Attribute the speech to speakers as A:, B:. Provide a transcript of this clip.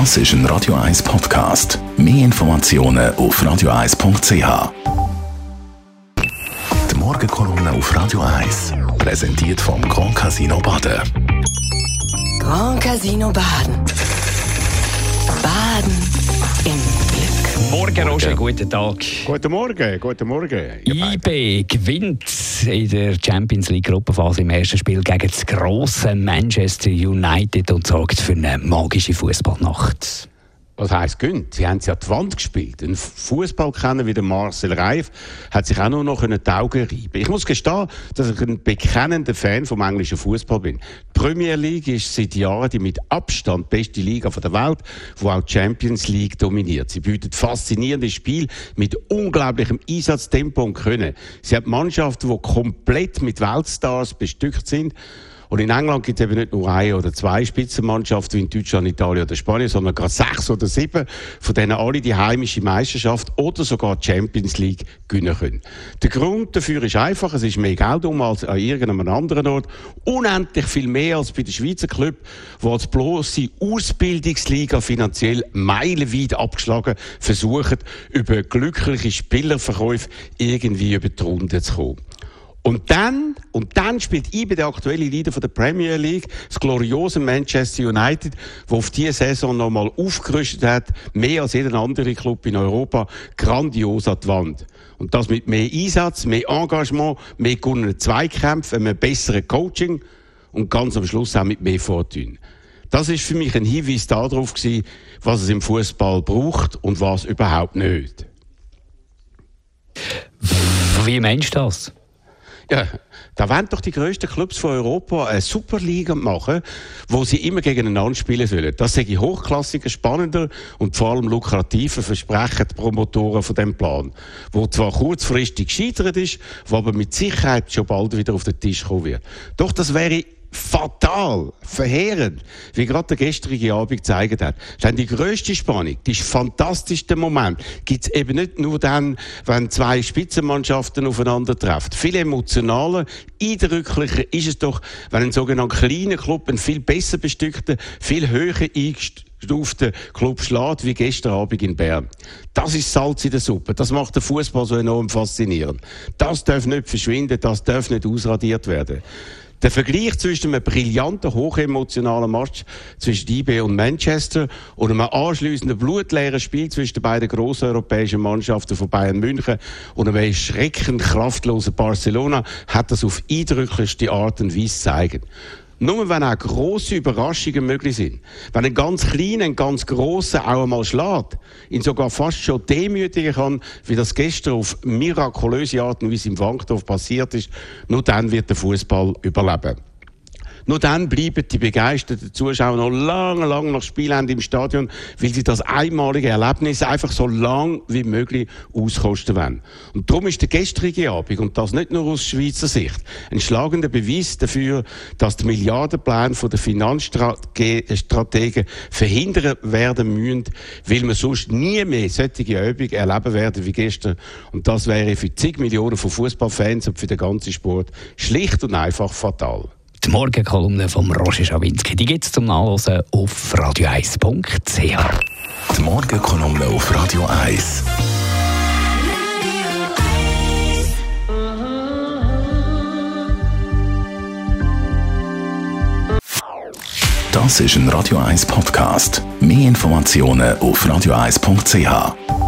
A: Das ist ein Radio 1 Podcast. Mehr Informationen auf radio1.ch. Die Morgenkolumne auf Radio 1 präsentiert vom Grand Casino Baden.
B: Grand Casino Baden. Baden im Glück.
C: Morgen, Roger, guten Tag.
D: Guten Morgen, guten Morgen.
C: IB gewinnt in der Champions League Gruppenphase im ersten Spiel gegen das grosse Manchester United und sorgt für eine magische Fußballnacht.
D: Was heisst gönnt? Sie haben sie an die Wand gespielt. Ein Fußballkenner wie der Marcel Reif hat sich auch nur noch die Augen reiben Ich muss gestehen, dass ich ein bekennender Fan vom englischen Fußball bin. Die Premier League ist seit Jahren die mit Abstand beste Liga der Welt, wo auch die Champions League dominiert. Sie bietet faszinierende Spiele mit unglaublichem Einsatztempo und Können. Sie hat Mannschaften, die komplett mit Weltstars bestückt sind. Und in England gibt es eben nicht nur eine oder zwei Spitzenmannschaften wie in Deutschland, Italien oder Spanien, sondern gerade sechs oder sieben, von denen alle die heimische Meisterschaft oder sogar Champions League gewinnen können. Der Grund dafür ist einfach, es ist mehr Geld um als an irgendeinem anderen Ort. Unendlich viel mehr als bei den Schweizer Club, die als bloße Ausbildungsliga finanziell meilenweit abgeschlagen versuchen, über glückliche Spielerverkäufe irgendwie über die Runde zu kommen. Und dann, und dann spielt IBE der aktuelle Leader von der Premier League, das gloriose Manchester United, wo auf diese Saison nochmal aufgerüstet hat, mehr als jeder andere Club in Europa, grandios an die Wand. Und das mit mehr Einsatz, mehr Engagement, mehr gewonnenen Zweikämpfen, einem besseren Coaching und ganz am Schluss auch mit mehr Fortune. Das ist für mich ein Hinweis darauf gewesen, was es im Fußball braucht und was überhaupt nicht.
C: Wie meinst du das?
D: Ja, da wollen doch die grössten Clubs von Europa eine Superliga machen, wo sie immer gegeneinander spielen sollen. Das sage ich hochklassiger, spannender und vor allem lukrativer versprechen die Promotoren von dem Plan. Wo zwar kurzfristig gescheitert ist, wo aber mit Sicherheit schon bald wieder auf den Tisch kommen wird. Doch das wäre fatal, verheerend, wie gerade der gestrige Abend gezeigt hat. Denn die grösste Spannung, die fantastischste Moment, gibt es eben nicht nur dann, wenn zwei Spitzenmannschaften aufeinandertreffen. Viel emotionaler, eindrücklicher ist es doch, wenn ein sogenannter kleiner Club einen viel besser bestückten, viel höher eingestuften Club schlägt, wie gestern Abend in Bern. Das ist Salz in der Suppe. Das macht den Fußball so enorm faszinierend. Das darf nicht verschwinden, das darf nicht ausradiert werden. Der Vergleich zwischen einem brillanten, hochemotionalen Match zwischen IB und Manchester und einem anschliessenden blutleeren Spiel zwischen den beiden grossen europäischen Mannschaften von Bayern München und einem erschreckend kraftlosen Barcelona hat das auf eindrücklichste Art und Weise gezeigt. Nur wenn auch grosse Überraschungen möglich sind. Wenn ein ganz kleiner, ein ganz grosser auch einmal schlägt, ihn sogar fast schon demütigen kann, wie das gestern auf mirakulöse Art und Weise im Wankdorf passiert ist, nur dann wird der Fußball überleben. Nur dann bleiben die begeisterten Zuschauer noch lange, lange nach Spielende im Stadion, weil sie das einmalige Erlebnis einfach so lang wie möglich auskosten wollen. Und darum ist der gestrige Abend, und das nicht nur aus Schweizer Sicht, ein schlagender Beweis dafür, dass die Milliardenpläne der Finanzstrategen verhindern werden müssen, weil wir sonst nie mehr solche Übungen erleben werden wie gestern. Und das wäre für zig Millionen von Fußballfans und für den ganzen Sport schlicht und einfach fatal.
C: Die Morgenkolumne von Roger Schawinski, die gibt es zum Nachlesen auf radio1.ch.
A: Die Morgenkolumne auf Radio 1. Das ist ein Radio 1 Podcast. Mehr Informationen auf radio1.ch.